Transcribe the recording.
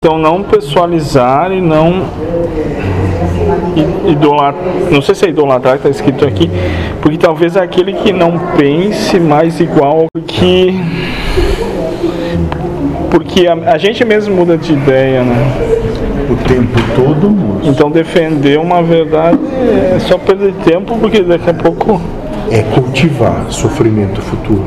Então não pessoalizar e não idolatrar, não sei se é idolatrar que está escrito aqui, porque talvez é aquele que não pense mais igual que porque a, a gente mesmo muda de ideia, né? O tempo todo muda. Então defender uma verdade é só perder tempo porque daqui a pouco É cultivar sofrimento futuro.